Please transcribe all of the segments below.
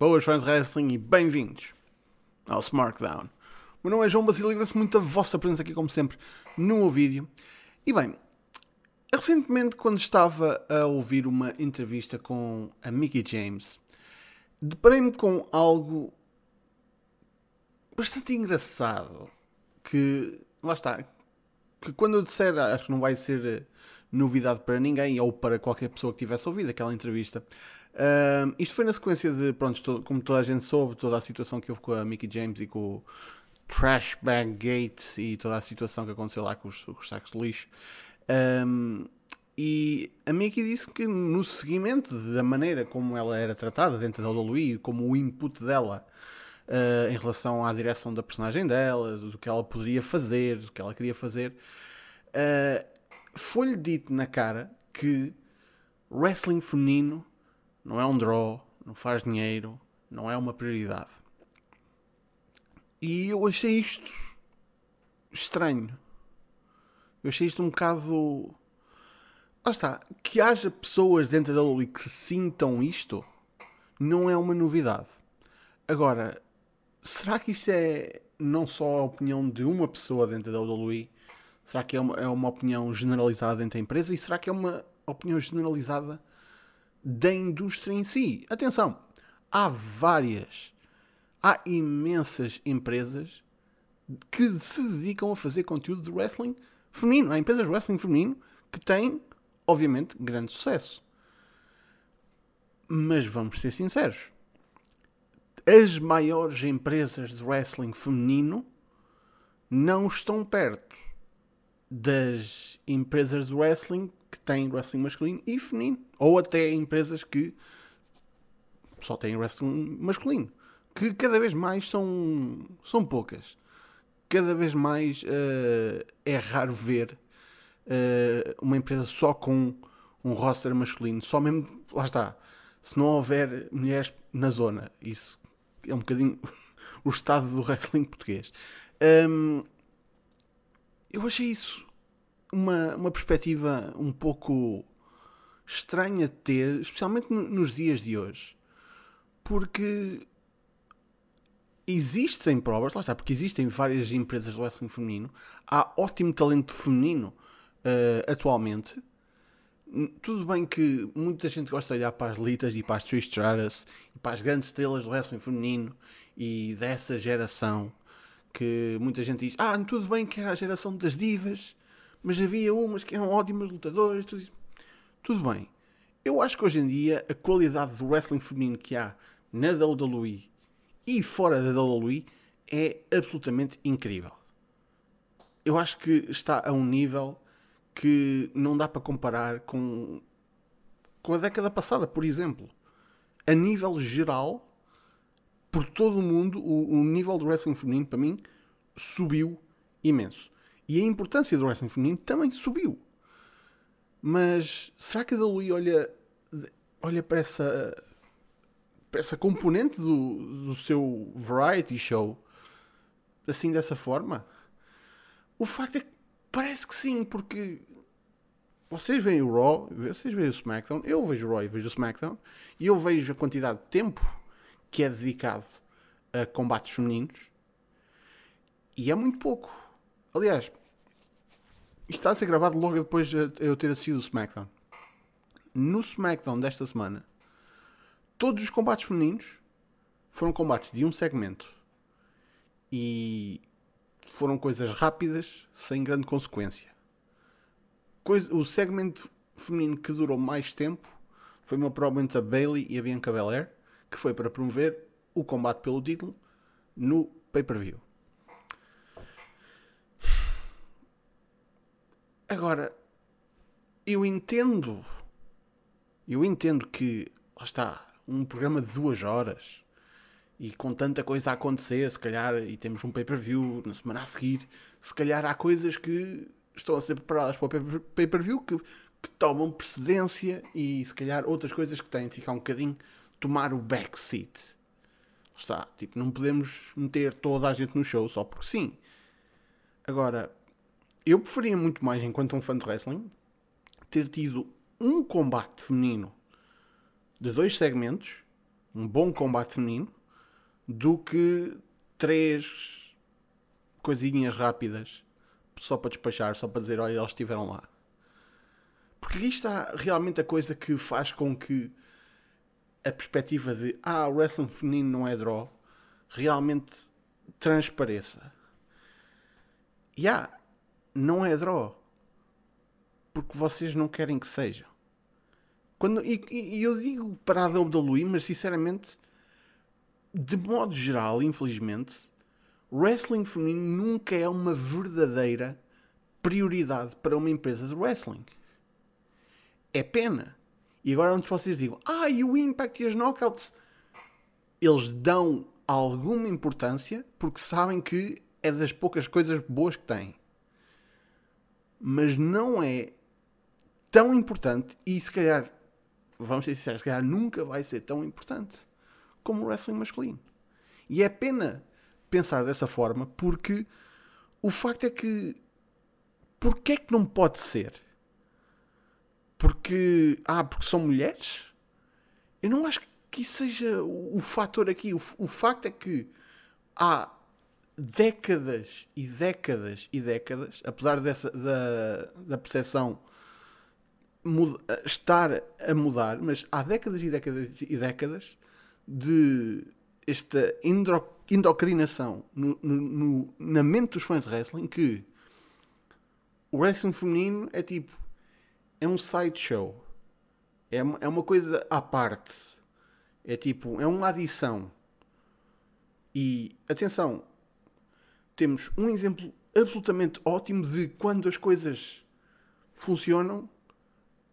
Boas fãs de wrestling e bem-vindos ao SmackDown. O meu nome é João Basílio e agradeço muito a vossa presença aqui, como sempre, no meu vídeo. E bem, recentemente, quando estava a ouvir uma entrevista com a Mickey James, deparei-me com algo bastante engraçado. Que, lá está, que quando eu disser, acho que não vai ser novidade para ninguém ou para qualquer pessoa que tivesse ouvido aquela entrevista. Uh, isto foi na sequência de, pronto, todo, como toda a gente soube, toda a situação que houve com a Mickey James e com o Trash Bag Gate e toda a situação que aconteceu lá com os, com os sacos de lixo. Um, e a Mickey disse que no seguimento da maneira como ela era tratada dentro da WWE, como o input dela uh, em relação à direção da personagem dela, do que ela poderia fazer, do que ela queria fazer, uh, foi-lhe dito na cara que wrestling feminino não é um draw, não faz dinheiro, não é uma prioridade. E eu achei isto estranho. Eu achei isto um bocado. Lá está. Que haja pessoas dentro da WWE que sintam isto não é uma novidade. Agora, será que isto é não só a opinião de uma pessoa dentro da WWE? Será que é uma, é uma opinião generalizada dentro da empresa? E será que é uma opinião generalizada da indústria em si. Atenção, há várias, há imensas empresas que se dedicam a fazer conteúdo de wrestling feminino. Há empresas de wrestling feminino que têm, obviamente, grande sucesso. Mas vamos ser sinceros. As maiores empresas de wrestling feminino não estão perto das empresas de wrestling que têm wrestling masculino e feminino. Ou até empresas que só têm wrestling masculino. Que cada vez mais são, são poucas. Cada vez mais uh, é raro ver uh, uma empresa só com um roster masculino. Só mesmo, lá está. Se não houver mulheres na zona. Isso é um bocadinho o estado do wrestling português. Um, eu achei isso uma, uma perspectiva um pouco estranha de ter, especialmente nos dias de hoje. Porque existem provas, lá está, porque existem várias empresas de wrestling feminino, há ótimo talento feminino uh, atualmente. Tudo bem que muita gente gosta de olhar para as Litas e para as Trish Stratus e para as grandes estrelas do wrestling feminino e dessa geração que muita gente diz: Ah, tudo bem que era a geração das divas, mas havia umas que eram ótimas lutadoras, tudo, isso. tudo bem. Eu acho que hoje em dia a qualidade do wrestling feminino que há na WWE e fora da WWE é absolutamente incrível. Eu acho que está a um nível que não dá para comparar com, com a década passada, por exemplo. A nível geral, por todo o mundo, o, o nível do wrestling feminino, para mim, subiu imenso. E a importância do wrestling feminino também subiu. Mas será que a WWE olha, olha para essa, para essa componente do, do seu variety show assim dessa forma? O facto é que parece que sim, porque vocês veem o Raw, vocês veem o SmackDown, eu vejo o Raw e vejo o SmackDown, e eu vejo a quantidade de tempo que é dedicado a combates femininos, e é muito pouco. Aliás, está a ser gravado logo depois de eu ter assistido o SmackDown. No SmackDown desta semana, todos os combates femininos foram combates de um segmento. E foram coisas rápidas, sem grande consequência. Coisa, o segmento feminino que durou mais tempo foi uma provavelmente a Bailey e a Bianca Belair, que foi para promover o combate pelo título no pay-per-view. Agora, eu entendo, eu entendo que, lá está, um programa de duas horas e com tanta coisa a acontecer, se calhar, e temos um pay-per-view na semana a seguir, se calhar há coisas que estão a ser preparadas para o pay-per-view que, que tomam precedência e se calhar outras coisas que têm de ficar um bocadinho tomar o backseat. Está, tipo, não podemos meter toda a gente no show só porque sim. Agora, eu preferia muito mais, enquanto um fã de wrestling, ter tido um combate feminino de dois segmentos um bom combate feminino do que três coisinhas rápidas só para despachar, só para dizer, olha, eles estiveram lá. Porque aqui está realmente a coisa que faz com que a perspectiva de ah, o wrestling feminino não é draw realmente transpareça. E yeah, não é draw. Porque vocês não querem que seja. Quando, e, e eu digo para a WWE, mas sinceramente, de modo geral, infelizmente, wrestling feminino nunca é uma verdadeira prioridade para uma empresa de wrestling. É pena. E agora onde vocês digam, ah, e o Impact e as Knockouts, eles dão alguma importância porque sabem que é das poucas coisas boas que têm. Mas não é tão importante e se calhar, vamos ser sinceros, se calhar nunca vai ser tão importante como o wrestling masculino. E é pena pensar dessa forma porque o facto é que porquê é que não pode ser? Porque. Ah, porque são mulheres? Eu não acho que isso seja o, o fator aqui. O, o facto é que há décadas e décadas e décadas, apesar dessa, da, da percepção muda, estar a mudar, mas há décadas e décadas e décadas de esta endocrinação no, no, no, na mente dos fãs de wrestling que o wrestling feminino é tipo é um sideshow. É, uma, é uma coisa à parte. É tipo, é uma adição. E atenção, temos um exemplo absolutamente ótimo de quando as coisas funcionam,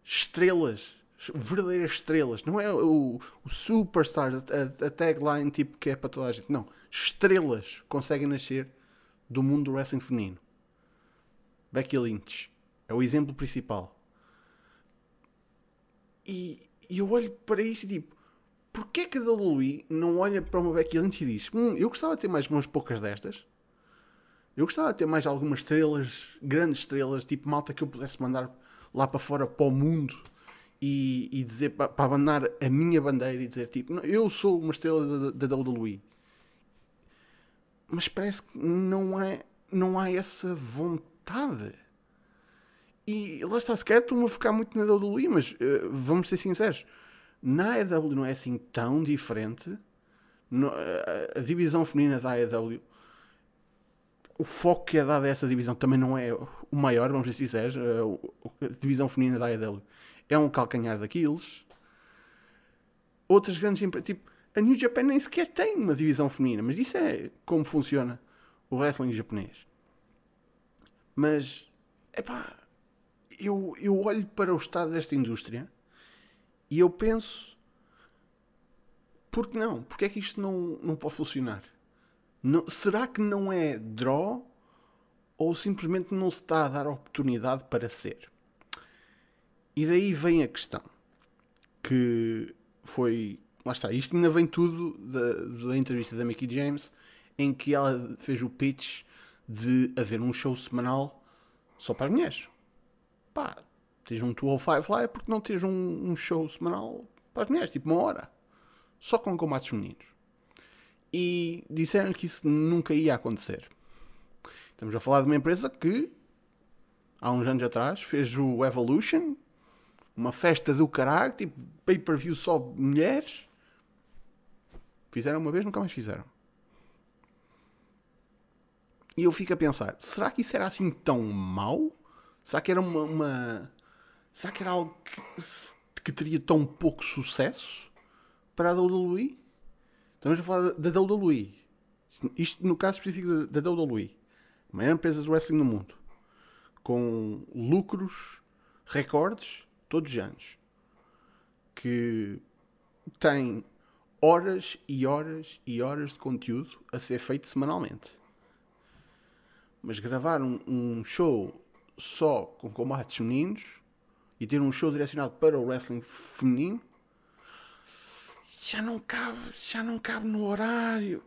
estrelas, verdadeiras estrelas. Não é o, o superstar, a, a, tagline tipo que é para toda a gente. Não, estrelas conseguem nascer do mundo do wrestling feminino. Becky Lynch é o exemplo principal. E, e eu olho para isto e digo, porquê que a WWE não olha para uma Becky Lynch e diz, hum, eu gostava de ter mais umas poucas destas. Eu gostava de ter mais algumas estrelas, grandes estrelas, tipo malta que eu pudesse mandar lá para fora para o mundo e, e dizer para, para abandonar a minha bandeira e dizer tipo, eu sou uma estrela da, WWE. Mas parece que não, é, não há essa vontade. E lá está, se calhar estou-me a ficar muito na WWE, mas uh, vamos ser sinceros, na AEW não é assim tão diferente. No, a, a, divisão feminina da AEW, o foco que é dado a essa divisão também não é o maior, vamos ser sinceros. A, a divisão feminina da AEW é um calcanhar daqueles. Outras grandes empresas, tipo, a New Japan nem sequer tem uma divisão feminina, mas isso é como funciona o wrestling japonês. Mas, é pá eu, eu olho para o estado desta indústria e eu penso: por que não? Porque é que isto não, não pode funcionar? Não, será que não é draw ou simplesmente não se está a dar oportunidade para ser? E daí vem a questão que foi. Lá está, isto ainda vem tudo da, da entrevista da Mickey James, em que ela fez o pitch de haver um show semanal só para as mulheres pá, tens um 205 lá é porque não tens um, um show semanal para as mulheres, tipo uma hora, só com combates femininos. E disseram que isso nunca ia acontecer. Estamos a falar de uma empresa que há uns anos atrás fez o Evolution, uma festa do caralho, tipo pay-per-view só mulheres. Fizeram uma vez, nunca mais fizeram. E eu fico a pensar, será que isso era assim tão mau? Será que era uma. uma... Será que era algo que, que, teria tão pouco sucesso para a WWE? Estamos a falar da WWE. Isto no caso específico da WWE. A maior empresa de wrestling no mundo. Com lucros, recordes, todos os anos. Que tem horas e horas e horas de conteúdo a ser feito semanalmente. Mas gravar um, um show só com combates femininos e ter um show direcionado para o wrestling feminino já não cabe, já não cabe no horário.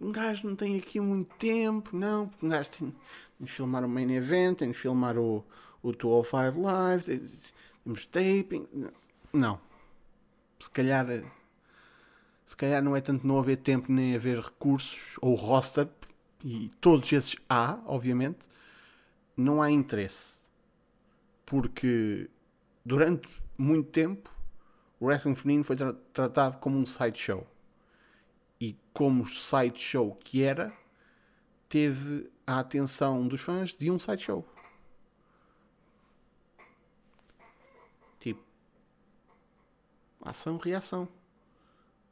Um gajo não tem aqui muito tempo, não, porque um gajo tem, de filmar o main event, tem de filmar o, o 205 Live, temos taping. Não. Se calhar se calhar não é tanto não haver tempo nem haver recursos ou roster, e todos esses há, obviamente, não há interesse. Porque durante muito tempo o wrestling feminino foi tra tratado como um sideshow. E como sideshow que era, teve a atenção dos fãs de um sideshow. Tipo, ação-reação.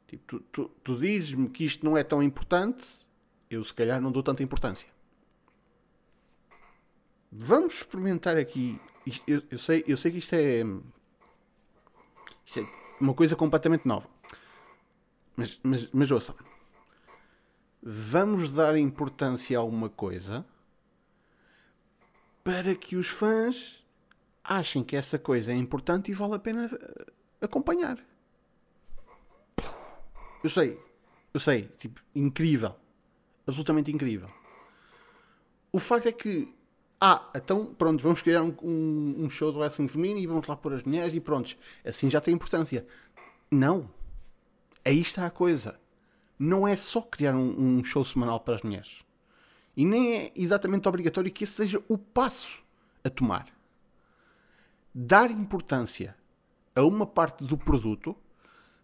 Tipo, tu, tu, tu dizes-me que isto não é tão importante, eu se calhar não dou tanta importância. Vamos experimentar aqui. Isto, eu, eu, sei, eu sei que isto é, isto é uma coisa completamente nova. Mas, mas, mas ouçam. Vamos dar importância a uma coisa para que os fãs achem que essa coisa é importante e vale a pena eh, acompanhar. Eu sei, eu sei, tipo, incrível. Absolutamente incrível. O facto é que, ah, então, pronto, vamos criar um, um, um show do wrestling feminino e vamos lá pôr as mulheres e pronto, assim já tem importância. Não. Aí está a coisa. Não é só criar um, um show semanal para as mulheres. E nem é exatamente obrigatório que esse seja o passo a tomar. Dar importância a uma parte do produto,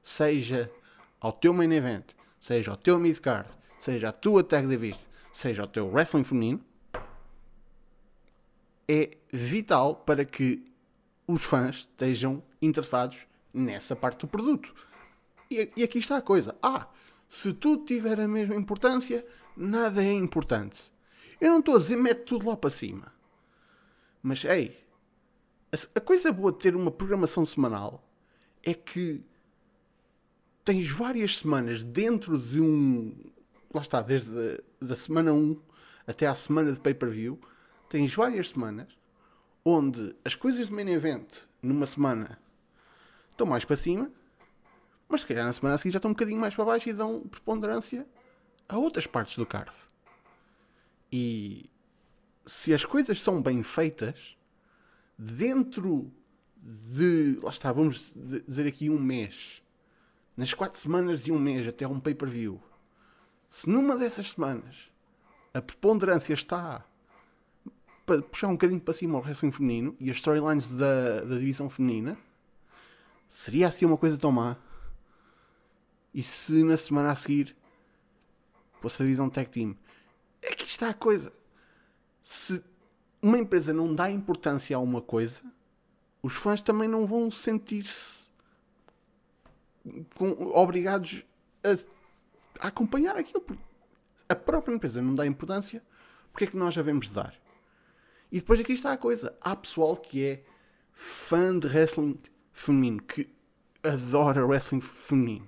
seja ao teu main event, seja ao teu mid-card, seja a tua tag division, seja ao teu wrestling feminino, é vital para que os fãs estejam interessados nessa parte do produto. E, e aqui está a coisa. Ah, se tudo tiver a mesma importância, nada é importante. Eu não estou a dizer mete tudo lá para cima. Mas, ei, a, coisa boa de ter uma programação semanal é que tens várias semanas dentro de um. Lá está, desde a, da semana 1 até à semana de pay-per-view, tens várias semanas onde as coisas de main event numa semana estão mais para cima, mas se calhar na semana a seguir já estão um bocadinho mais para baixo e dão preponderância a outras partes do card. E se as coisas são bem feitas, dentro de. Lá está, vamos dizer aqui um mês nas quatro semanas de um mês até um pay-per-view, se numa dessas semanas a preponderância está para puxar um bocadinho para cima o wrestling feminino e as storylines da, da divisão feminina, seria assim uma coisa tão má? E se na semana a seguir fosse a divisão tag team? Que está a coisa. Se uma empresa não dá importância a uma coisa, os fãs também não vão sentir-se obrigados a, a, acompanhar aquilo. A própria empresa não dá importância, porque é que nós devemos dar? E depois aqui está a coisa. Há pessoal que é fã de wrestling feminino, que adora wrestling feminino.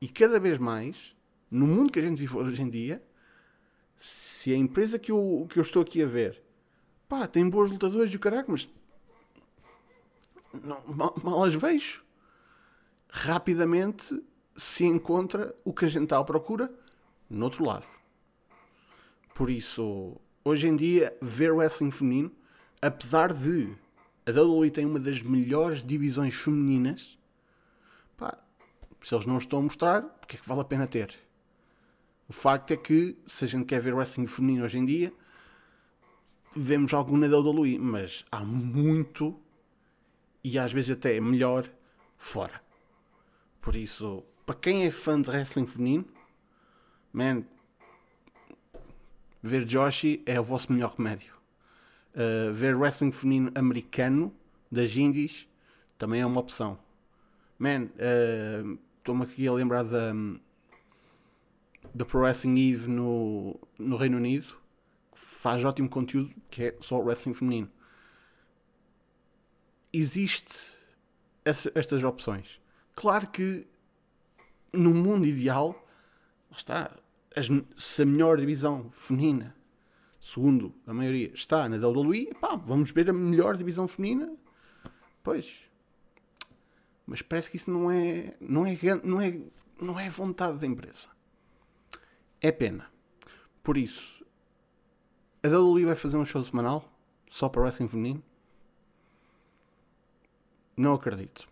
E cada vez mais, no mundo que a gente vive hoje em dia, se a empresa que eu, que eu estou aqui a ver pá, tem boas lutadores e o caraca, mas não, mal, mal as vejo rapidamente se encontra o que a gente está à procura no outro lado. Por isso, hoje em dia, ver wrestling feminino, apesar de a WWE tem uma das melhores divisões femininas, pá, se eles não estão a mostrar, porque é que vale a pena ter? O facto é que, se a gente quer ver wrestling feminino hoje em dia, vemos algo na WWE, mas há muito e às vezes até é melhor fora. Por isso, para quem é fã de wrestling feminino, man, ver Joshi é o vosso melhor remédio. Uh, ver wrestling feminino americano das indies também é uma opção. Man, uh, estou-me aqui a lembrar da, da Pro Wrestling Eve no, no Reino Unido, que faz ótimo conteúdo, que é só wrestling feminino. Existe estas opções. Claro que no mundo ideal, está, as, se a melhor divisão feminina, segundo a maioria, está na WWE, pá, vamos ver a melhor divisão feminina. Pois. Mas parece que isso não é, não é, não é, não é vontade da empresa. É pena. Por isso, a WWE vai fazer um show semanal só para wrestling feminino? Não acredito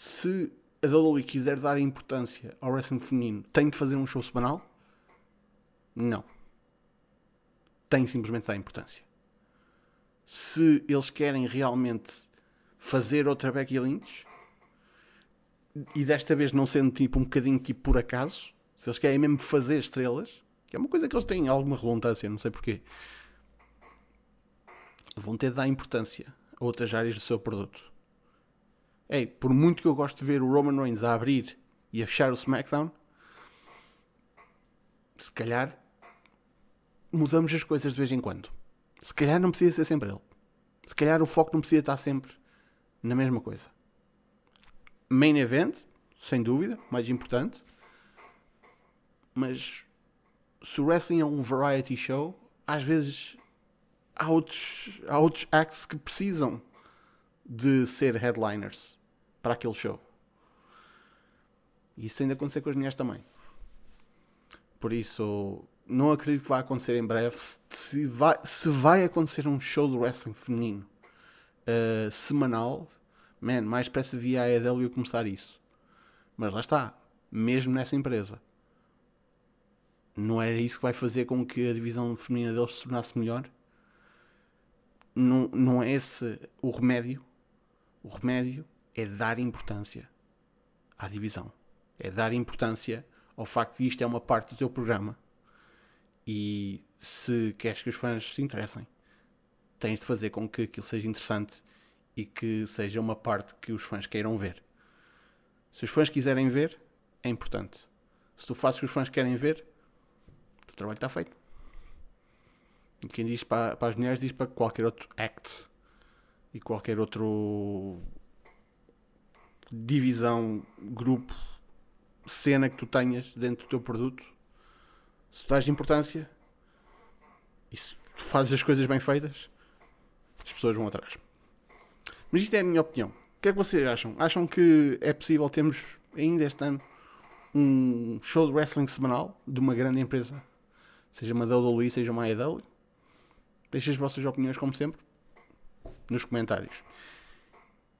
se a WWE quiser dar importância ao wrestling feminino, tem de fazer um show semanal? Não. Tem simplesmente dar importância. Se eles querem realmente fazer outra Becky Lynch, e desta vez não sendo tipo um bocadinho tipo por acaso, se eles querem mesmo fazer estrelas, que é uma coisa que eles têm alguma relutância, não sei porquê, vão ter de dar importância a outras áreas do seu produto. Ei, por muito que eu gosto de ver o Roman Reigns a abrir e a fechar o SmackDown, se calhar mudamos as coisas de vez em quando. Se calhar não precisa ser sempre ele. Se calhar o foco não precisa estar sempre na mesma coisa. Main event, sem dúvida, mais importante. Mas se o wrestling é um variety show, às vezes há outros, há outros acts que precisam de ser headliners para aquele show. E isso ainda acontecer com as mulheres também. Por isso, não acredito que vai acontecer em breve. Se vai, se vai acontecer um show de wrestling feminino uh, semanal, man, mais depressa via a AEW começar isso. Mas lá está, mesmo nessa empresa. Não era isso que vai fazer com que a divisão feminina deles se tornasse melhor? Não, não é esse o remédio? O remédio é dar importância à divisão. É dar importância ao facto de isto é uma parte do teu programa. E se queres que os fãs se interessem, tens de fazer com que aquilo seja interessante e que seja uma parte que os fãs queiram ver. Se os fãs quiserem ver, é importante. Se tu fazes o que os fãs querem ver, o trabalho está feito. E quem diz para, para as mulheres diz para qualquer outro act e qualquer outro divisão, grupo, cena que tu tenhas dentro do teu produto, se tu dás importância e se tu fazes as coisas bem feitas, as pessoas vão atrás. Mas isto é a minha opinião. O que é que vocês acham? Acham que é possível termos ainda este ano um show de wrestling semanal de uma grande empresa? Seja uma WWE, seja uma AEW? Deixem as vossas opiniões, como sempre, nos comentários.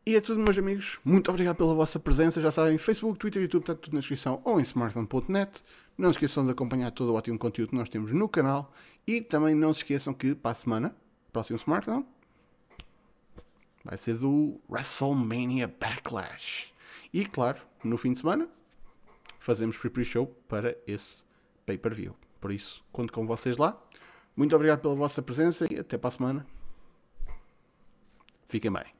E é tudo, meus amigos. Muito obrigado pela vossa presença. Já sabem, Facebook, Twitter, YouTube, está tudo na descrição ou em smartphone.net. Não se esqueçam de acompanhar todo o ótimo conteúdo que nós temos no canal. E também não se esqueçam que para a semana, próximo Smartphone, vai ser do WrestleMania Backlash. E claro, no fim de semana, fazemos free show para esse pay-per-view. Por isso, conto com vocês lá. Muito obrigado pela vossa presença e até para a semana. Fiquem bem.